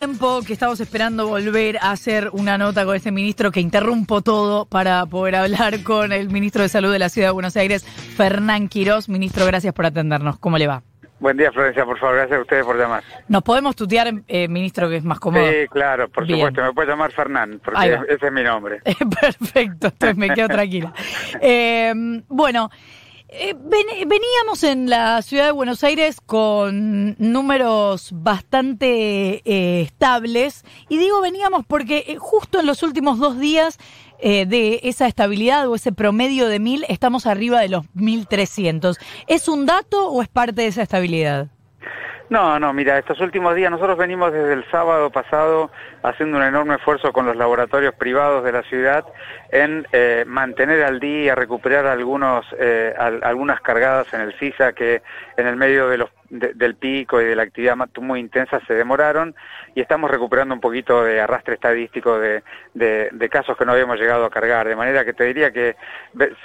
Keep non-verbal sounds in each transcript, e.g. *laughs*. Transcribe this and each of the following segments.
tiempo que estamos esperando volver a hacer una nota con este ministro que interrumpo todo para poder hablar con el ministro de Salud de la Ciudad de Buenos Aires, Fernán Quirós. Ministro, gracias por atendernos. ¿Cómo le va? Buen día, Florencia, por favor, gracias a ustedes por llamar. ¿Nos podemos tutear, eh, ministro, que es más cómodo? Sí, claro, por Bien. supuesto, me puede llamar Fernán, porque ese es mi nombre. *laughs* Perfecto, entonces me quedo tranquila. *laughs* Eh, bueno, eh, ven- veníamos en la ciudad de Buenos Aires con números bastante eh, estables y digo veníamos porque eh, justo en los últimos dos días eh, de esa estabilidad o ese promedio de mil estamos arriba de los 1300. ¿Es un dato o es parte de esa estabilidad? No, no, mira, estos últimos días nosotros venimos desde el sábado pasado haciendo un enorme esfuerzo con los laboratorios privados de la ciudad en eh, mantener al día, recuperar algunos eh, al- algunas cargadas en el CISA que en el medio de los de- del pico y de la actividad muy intensa se demoraron y estamos recuperando un poquito de arrastre estadístico de, de- de casos que no habíamos llegado a cargar, de manera que te diría que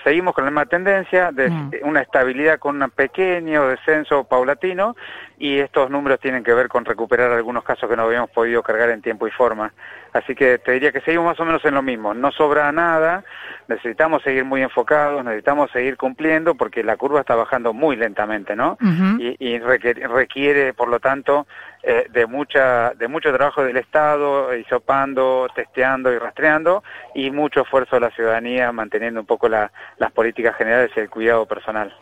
seguimos con la misma tendencia de Mm. una estabilidad con un pequeño descenso paulatino y estos números tienen que ver con recuperar algunos casos que no habíamos podido cargar en tiempo y forma. Así que te diría que seguimos más o menos en lo mismo. No sobra nada, necesitamos seguir muy enfocados, necesitamos seguir cumpliendo porque la curva está bajando muy lentamente, ¿no? Y, y requiere, requiere, por lo tanto, eh, de mucha de mucho trabajo del Estado, hisopando, testeando y rastreando, y mucho esfuerzo de la ciudadanía manteniendo un poco la- las políticas generales y el cuidado personal.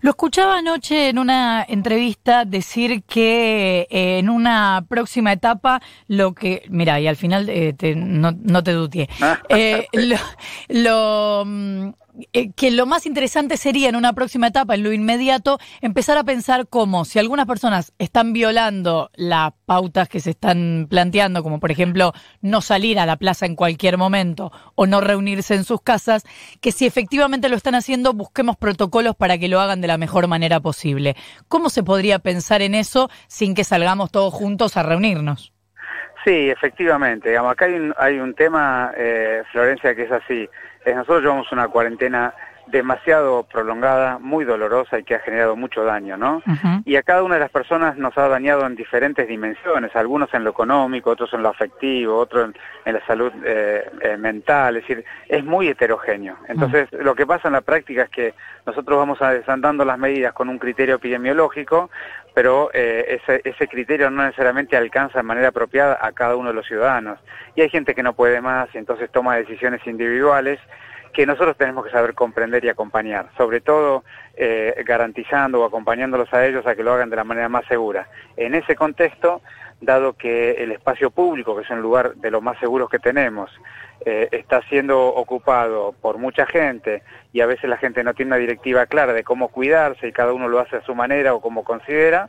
Lo escuchaba anoche en una entrevista decir que eh, en una próxima etapa lo que, mira, y al final eh, te- no, no te dutié, Eh, lo, lo, mm, eh, que lo más interesante sería en una próxima etapa, en lo inmediato, empezar a pensar cómo si algunas personas están violando las pautas que se están planteando, como por ejemplo no salir a la plaza en cualquier momento o no reunirse en sus casas, que si efectivamente lo están haciendo, busquemos protocolos para que lo hagan de la mejor manera posible. ¿Cómo se podría pensar en eso sin que salgamos todos juntos a reunirnos? Sí, efectivamente. Acá hay un, hay un tema, eh, Florencia, que es así. Es, nosotros llevamos una cuarentena demasiado prolongada, muy dolorosa y que ha generado mucho daño, ¿no? Y a cada una de las personas nos ha dañado en diferentes dimensiones, algunos en lo económico, otros en lo afectivo, otros en, en la salud eh, eh, mental, es decir, es muy heterogéneo. Entonces, lo que pasa en la práctica es que nosotros vamos desandando las medidas con un criterio epidemiológico, pero eh, ese, ese criterio no necesariamente alcanza de manera apropiada a cada uno de los ciudadanos. Y hay gente que no puede más y entonces toma decisiones individuales que nosotros tenemos que saber comprender y acompañar, sobre todo eh, garantizando o acompañándolos a ellos a que lo hagan de la manera más segura. En ese contexto, dado que el espacio público, que es un lugar de los más seguros que tenemos, eh, está siendo ocupado por mucha gente y a veces la gente no tiene una directiva clara de cómo cuidarse y cada uno lo hace a su manera o como considera,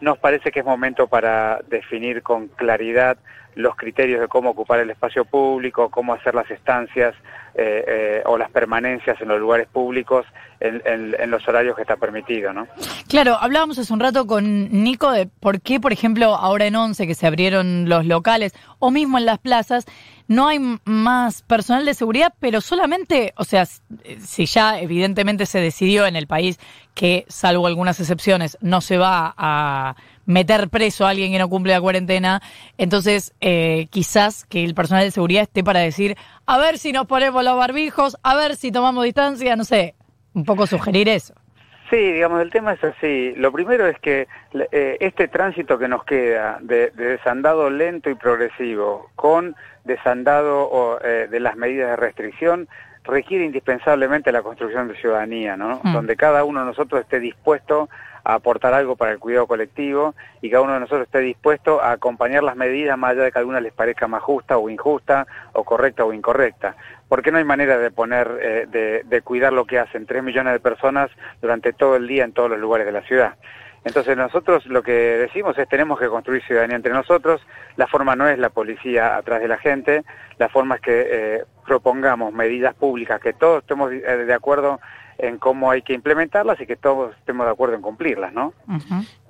nos parece que es momento para definir con claridad los criterios de cómo ocupar el espacio público, cómo hacer las estancias eh, eh, o las permanencias en los lugares públicos en, en- los horarios que está permitido, ¿no? Claro, hablábamos hace un rato con Nico de por qué, por ejemplo, ahora en Once que se abrieron los locales o mismo en las plazas, no hay más personal de seguridad, pero solamente, o sea, si ya evidentemente se decidió en el país que, salvo algunas excepciones, no se va a meter preso a alguien que no cumple la cuarentena, entonces eh, quizás que el personal de seguridad esté para decir, a ver si nos ponemos los barbijos, a ver si tomamos distancia, no sé, un poco sugerir eso. Sí, digamos, el tema es así. Lo primero es que eh, este tránsito que nos queda de, de desandado lento y progresivo con desandado eh, de las medidas de restricción requiere indispensablemente la construcción de ciudadanía, ¿no? Mm. Donde cada uno de nosotros esté dispuesto a aportar algo para el cuidado colectivo y cada uno de nosotros esté dispuesto a acompañar las medidas más allá de que a algunas les parezca más justa o injusta o correcta o incorrecta. Porque no hay manera de poner, eh, de, de cuidar lo que hacen tres millones de personas durante todo el día en todos los lugares de la ciudad. Entonces nosotros lo que decimos es tenemos que construir ciudadanía entre nosotros, la forma no es la policía atrás de la gente, la forma es que eh, propongamos medidas públicas, que todos estemos eh, de acuerdo en cómo hay que implementarlas y que todos estemos de acuerdo en cumplirlas, ¿no?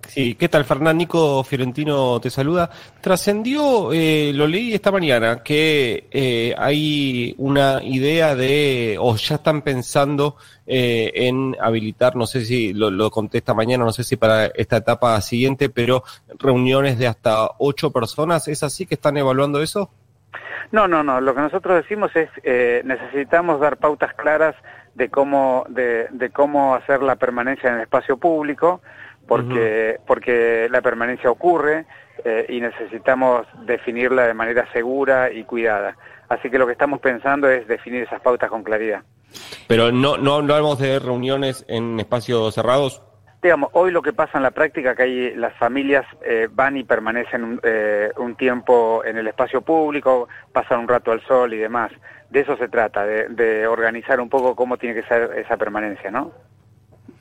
Sí, ¿qué tal, Fernán? Nico Fiorentino te saluda. Trascendió, eh, lo leí esta mañana, que eh, hay una idea de, o ya están pensando eh, en habilitar, no sé si lo, lo contesta mañana, no sé si para esta etapa siguiente, pero reuniones de hasta ocho personas, ¿es así que están evaluando eso? No, no, no. Lo que nosotros decimos es eh, necesitamos dar pautas claras de cómo de, de, cómo hacer la permanencia en el espacio público, porque porque la permanencia ocurre eh, y necesitamos definirla de manera segura y cuidada. Así que lo que estamos pensando es definir esas pautas con claridad. Pero no no hablamos de reuniones en espacios cerrados digamos, hoy lo que pasa en la práctica que hay las familias eh, van y permanecen un, eh, un, tiempo en el espacio público, pasan un rato al sol y demás. De eso se trata, de, de organizar un poco cómo tiene que ser esa permanencia, ¿no?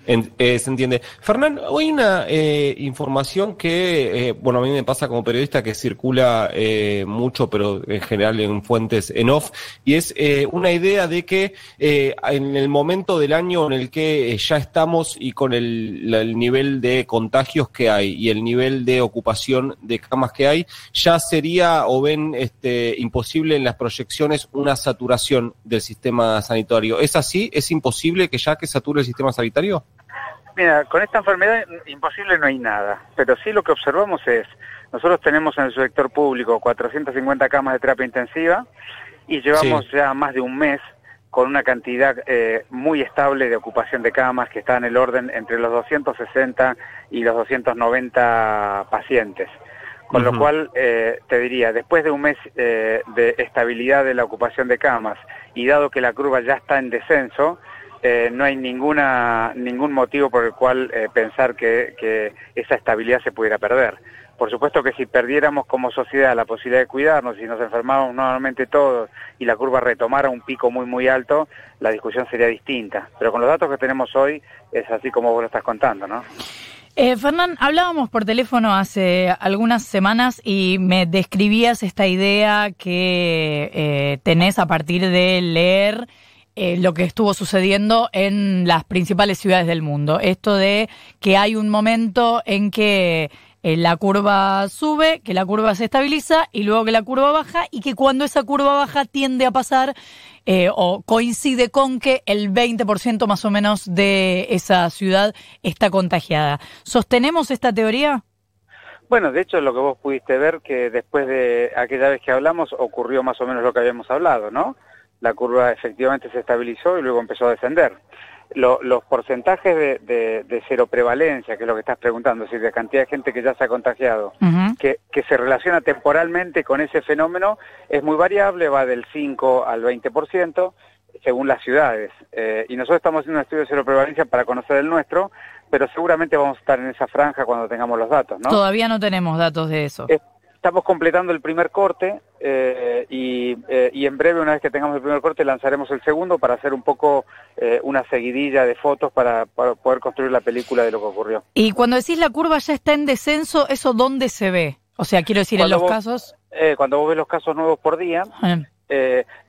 Eh, se entiende. Fernán, hoy una eh, información que, eh, bueno, a mí me pasa como periodista que circula eh, mucho, pero en general en fuentes en off, y es eh, una idea de que en el momento del año en el que ya estamos y con el, el, nivel de contagios que hay y el nivel de ocupación de camas que hay, ya sería o ven este, imposible en las proyecciones una saturación del sistema sanitario. ¿Es así? ¿Es imposible que ya que sature el sistema sanitario? Mira, con esta enfermedad imposible no hay nada, pero sí lo que observamos es, nosotros tenemos en el sector público 450 camas de terapia intensiva y llevamos sí. ya más de un mes con una cantidad eh, muy estable de ocupación de camas que está en el orden entre los 260 y los 290 pacientes. Con uh -huh. lo cual, eh, te diría, después de un mes eh, de estabilidad de la ocupación de camas y dado que la curva ya está en descenso, eh, no hay ninguna, ningún motivo por el cual eh, pensar que, esa estabilidad se pudiera perder. Por supuesto que si perdiéramos como sociedad la posibilidad de cuidarnos y nos enfermáramos nuevamente todos y la curva retomara un pico muy muy alto, la discusión sería distinta. Pero con los datos que tenemos hoy es así como vos lo estás contando, ¿no? Eh, Fernán, hablábamos por teléfono hace algunas semanas y me describías esta idea que eh, tenés a partir de leer eh, lo que estuvo sucediendo en las principales ciudades del mundo. Esto de que hay un momento en que eh, la curva sube, que la curva se estabiliza y luego que la curva baja y que cuando esa curva baja tiende a pasar eh, o coincide con que el 20% más o menos de esa ciudad está contagiada. ¿Sostenemos esta teoría? Bueno, de hecho lo que vos pudiste ver que después de aquella vez que hablamos ocurrió más o menos lo que habíamos hablado, ¿no? La curva efectivamente se estabilizó y luego empezó a descender. Lo, los porcentajes de, de, de, cero prevalencia, que es lo que estás preguntando, es decir, de cantidad de gente que ya se ha contagiado, uh -huh. que, que se relaciona temporalmente con ese fenómeno, es muy variable, va del 5 al 20%, según las ciudades. Eh, y nosotros estamos haciendo un estudio de cero prevalencia para conocer el nuestro, pero seguramente vamos a estar en esa franja cuando tengamos los datos, ¿no? Todavía no tenemos datos de eso. Es, estamos completando el primer corte eh, y, eh, y, en breve, una vez que tengamos el primer corte, lanzaremos el segundo para hacer un poco eh, una seguidilla de fotos para, para, poder construir la película de lo que ocurrió. Y cuando decís la curva ya está en descenso, ¿eso dónde se ve? O sea, quiero decir, cuando en los vos, casos... cuando vos ves los casos nuevos por día...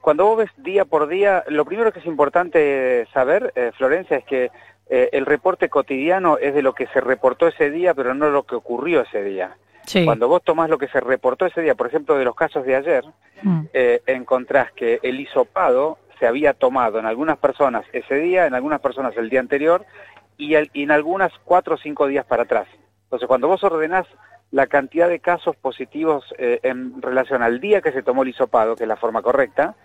cuando vos ves día por día, lo primero que es importante saber, Florencia, es que el reporte cotidiano es de lo que se reportó ese día, pero no lo que ocurrió ese día. Sí. Cuando vos tomás lo que se reportó ese día, por ejemplo, de los casos de ayer, mm. eh, encontrás que el hisopado se había tomado en algunas personas ese día, en algunas personas el día anterior y, el, y en algunas cuatro o cinco días para atrás. Entonces, cuando vos ordenás la cantidad de casos positivos eh, en relación al día que se tomó el hisopado, que es la forma correcta,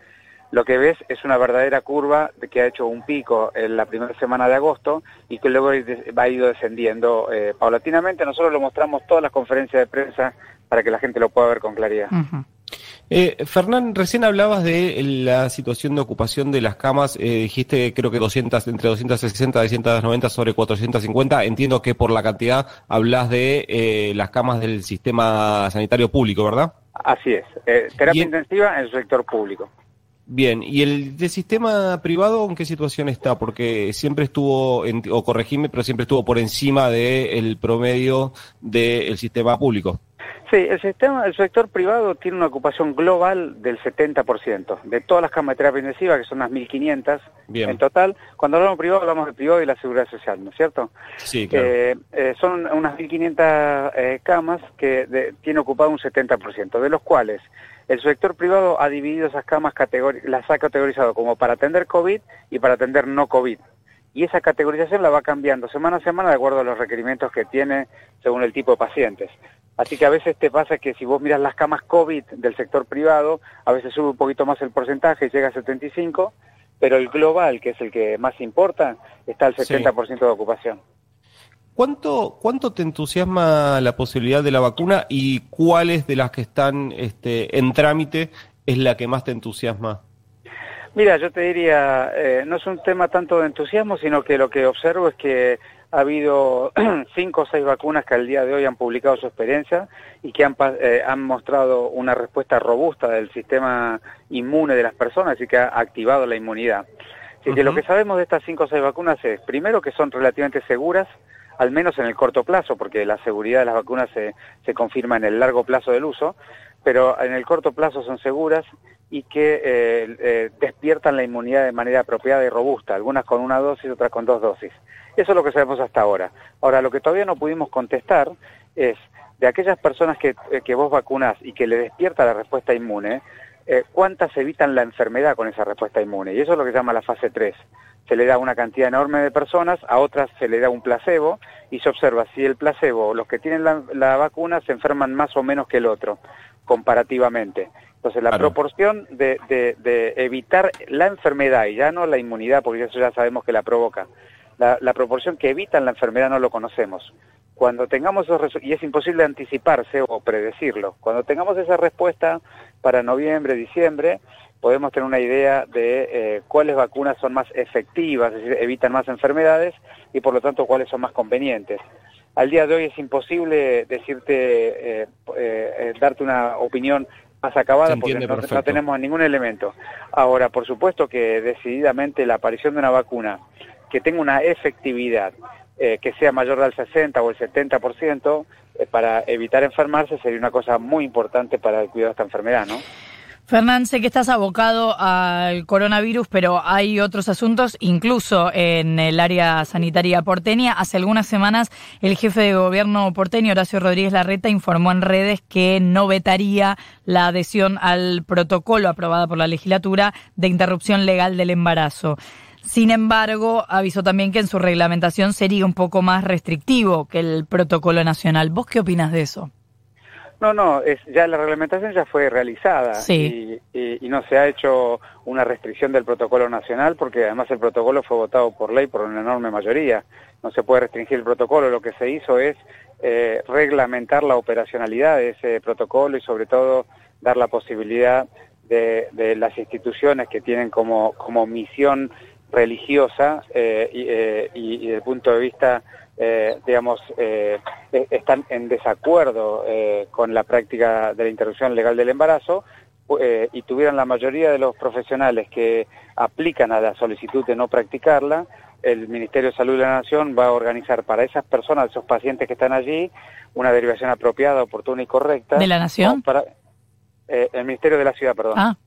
lo que ves es una verdadera curva que ha hecho un pico en la primera semana de agosto y que luego va ido descendiendo eh, paulatinamente. Nosotros lo mostramos todas las conferencias de prensa para que la gente lo pueda ver con claridad. Uh -huh. Eh, Fernán, recién hablabas de la situación de ocupación de las camas, eh, dijiste creo que 200, entre 260 y 290 sobre 450, entiendo que por la cantidad hablas de eh, las camas del sistema sanitario público, ¿verdad? Así es, eh, terapia en... intensiva en el sector público. Bien, ¿y el de sistema privado en qué situación está? Porque siempre estuvo, en, o corregime, pero siempre estuvo por encima del de promedio del sistema público. Sí, el sistema, el sector privado tiene una ocupación global del 70%, de todas las camas de terapia intensiva, que son unas 1.500 en total. Cuando hablamos de privado, hablamos de privado y la seguridad social, ¿no es cierto? Sí, claro. Eh, eh, son unas 1.500 eh, camas que de, tiene ocupado un 70%, de los cuales el sector privado ha dividido esas camas, las ha categorizado como para atender COVID y para atender no COVID y esa categorización la va cambiando semana a semana de acuerdo a los requerimientos que tiene según el tipo de pacientes. Así que a veces te pasa que si vos miras las camas COVID del sector privado, a veces sube un poquito más el porcentaje, llega a 75, pero el global, que es el que más importa, está al 70% de ocupación. ¿Cuánto, ¿Cuánto te entusiasma la posibilidad de la vacuna y cuáles de las que están este, en trámite es la que más te entusiasma? Mira, yo te diría, eh, no es un tema tanto de entusiasmo, sino que lo que observo es que ha habido *clears throat* cinco o seis vacunas que al día de hoy han publicado su experiencia y que han, eh, han mostrado una respuesta robusta del sistema inmune de las personas y que ha activado la inmunidad. Así que lo que sabemos de estas cinco o seis vacunas es, primero, que son relativamente seguras, al menos en el corto plazo, porque la seguridad de las vacunas se, se confirma en el largo plazo del uso, pero en el corto plazo son seguras y que eh, eh, despiertan la inmunidad de manera apropiada y robusta, algunas con una dosis, otras con dos dosis. Eso es lo que sabemos hasta ahora. Ahora, lo que todavía no pudimos contestar es, de aquellas personas que, eh, que vos vacunás y que le despierta la respuesta inmune, ¿cuántas evitan la enfermedad con esa respuesta inmune? Y eso es lo que se llama la fase 3. Se le da una cantidad enorme de personas, a otras se le da un placebo y se observa si el placebo, los que tienen la, la vacuna, se enferman más o menos que el otro, comparativamente. Entonces, la proporción de, de, evitar la enfermedad y ya no la inmunidad, porque eso ya sabemos que la provoca, la, la proporción que evitan la enfermedad no lo conocemos. Cuando tengamos esos y es imposible anticiparse o predecirlo, cuando tengamos esa respuesta para noviembre, diciembre, podemos tener una idea de eh, cuáles vacunas son más efectivas, es decir, evitan más enfermedades y por lo tanto cuáles son más convenientes. Al día de hoy es imposible decirte, eh, eh, darte una opinión más acabada porque no, tenemos ningún elemento. Ahora, por supuesto que decididamente la aparición de una vacuna que tenga una efectividad eh, que sea mayor del 60 o el 70% eh, para evitar enfermarse sería una cosa muy importante para el cuidado de esta enfermedad, ¿no? Fernán, sé que estás abocado al coronavirus, pero hay otros asuntos, incluso en el área sanitaria porteña. Hace algunas semanas el jefe de gobierno porteño, Horacio Rodríguez Larreta, informó en redes que no vetaría la adhesión al protocolo aprobado por la legislatura de interrupción legal del embarazo. Sin embargo, avisó también que en su reglamentación sería un poco más restrictivo que el protocolo nacional. ¿Vos qué opinas de eso? No, no, es, ya la reglamentación ya fue realizada y, no se ha hecho una restricción del protocolo nacional porque además el protocolo fue votado por ley por una enorme mayoría. No se puede restringir el protocolo, lo que se hizo es eh, reglamentar la operacionalidad de ese protocolo y sobre todo dar la posibilidad de, las instituciones que tienen como, como misión religiosa eh, y, eh, y, y desde el punto de vista eh, digamos, eh, e-, están en desacuerdo eh, con la práctica de la interrupción legal del embarazo y tuvieran la mayoría de los profesionales que aplican a la solicitud de no practicarla, el Ministerio de Salud de la Nación va a organizar para esas personas, esos pacientes que están allí, una derivación apropiada, oportuna y correcta. ¿De la Nación? Para, el Ministerio de la Ciudad, perdón. Ah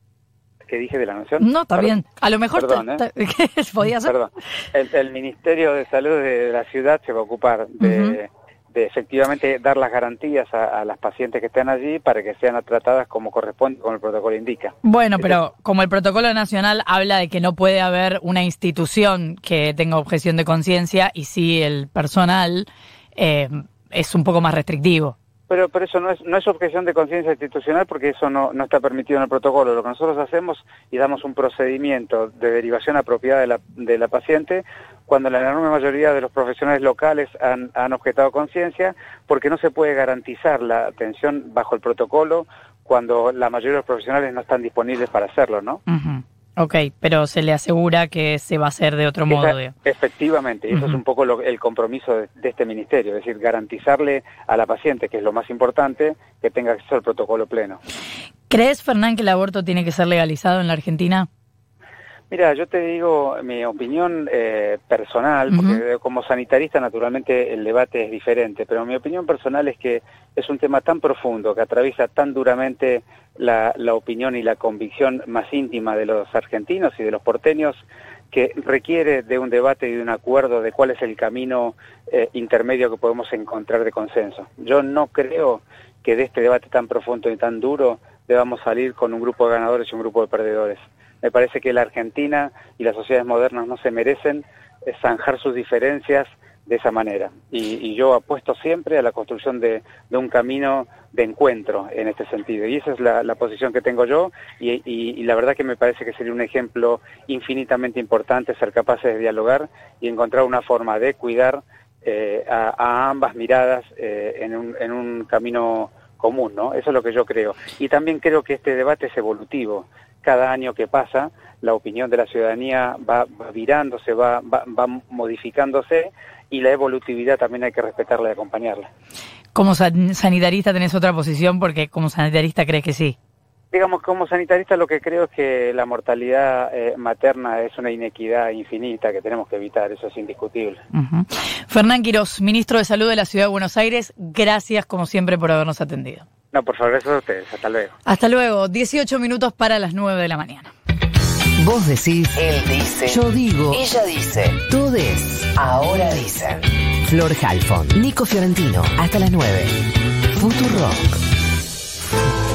que dije de la Nación. No, está bien. A lo mejor Perdón, ¿eh? *laughs* podía ser. Perdón. El, Ministerio de Salud de la ciudad se va a ocupar de, efectivamente dar las garantías a, las pacientes que estén allí para que sean tratadas como corresponde, como el protocolo indica. Bueno, pero como el protocolo nacional habla de que no puede haber una institución que tenga objeción de conciencia y si el personal eh, es un poco más restrictivo. Pero, pero eso no es, no es objeción de conciencia institucional porque eso no, está permitido en el protocolo. Lo que nosotros hacemos y damos un procedimiento de derivación apropiada de la, de la paciente cuando la enorme mayoría de los profesionales locales han, han objetado conciencia porque no se puede garantizar la atención bajo el protocolo cuando la mayoría de los profesionales no están disponibles para hacerlo, ¿no? Ok, pero se le asegura que se va a hacer de otro modo. efectivamente, y eso es un poco el compromiso de, este ministerio, es decir, garantizarle a la paciente, que es lo más importante, que tenga acceso al protocolo pleno. ¿Crees, Fernán, que el aborto tiene que ser legalizado en la Argentina? Mira, yo te digo mi opinión eh, personal, porque como sanitarista naturalmente el debate es diferente, pero mi opinión personal es que es un tema tan profundo, que atraviesa tan duramente la, opinión y la convicción más íntima de los argentinos y de los porteños, que requiere de un debate y de un acuerdo de cuál es el camino eh, intermedio que podemos encontrar de consenso. Yo no creo que de este debate tan profundo y tan duro debamos salir con un grupo de ganadores y un grupo de perdedores. Me parece que la Argentina y las sociedades modernas no se merecen zanjar sus diferencias de esa manera. Y, yo apuesto siempre a la construcción de, un camino de encuentro en este sentido. Y esa es la, posición que tengo yo y, la verdad que me parece que sería un ejemplo infinitamente importante ser capaces de dialogar y encontrar una forma de cuidar eh, a, ambas miradas eh, en, un, en un camino común, ¿no? Eso es lo que yo creo. Y también creo que este debate es evolutivo cada año que pasa la opinión de la ciudadanía va, virándose, va, va, modificándose y la evolutividad también hay que respetarla y acompañarla. Como sanitarista tenés otra posición porque como sanitarista crees que sí. Digamos, como sanitarista lo que creo es que la mortalidad eh, materna es una inequidad infinita que tenemos que evitar, eso es indiscutible. Fernán Quiroz, ministro de Salud de la Ciudad de Buenos Aires, gracias como siempre por habernos atendido. No, por favor, gracias a ustedes. Hasta luego. Hasta luego. 18 minutos para las 9 de la mañana. Vos decís. Él dice. Yo digo. Ella dice. Todes. Ahora dicen. Flor Halfon. Nico Fiorentino. Hasta las 9. Rock.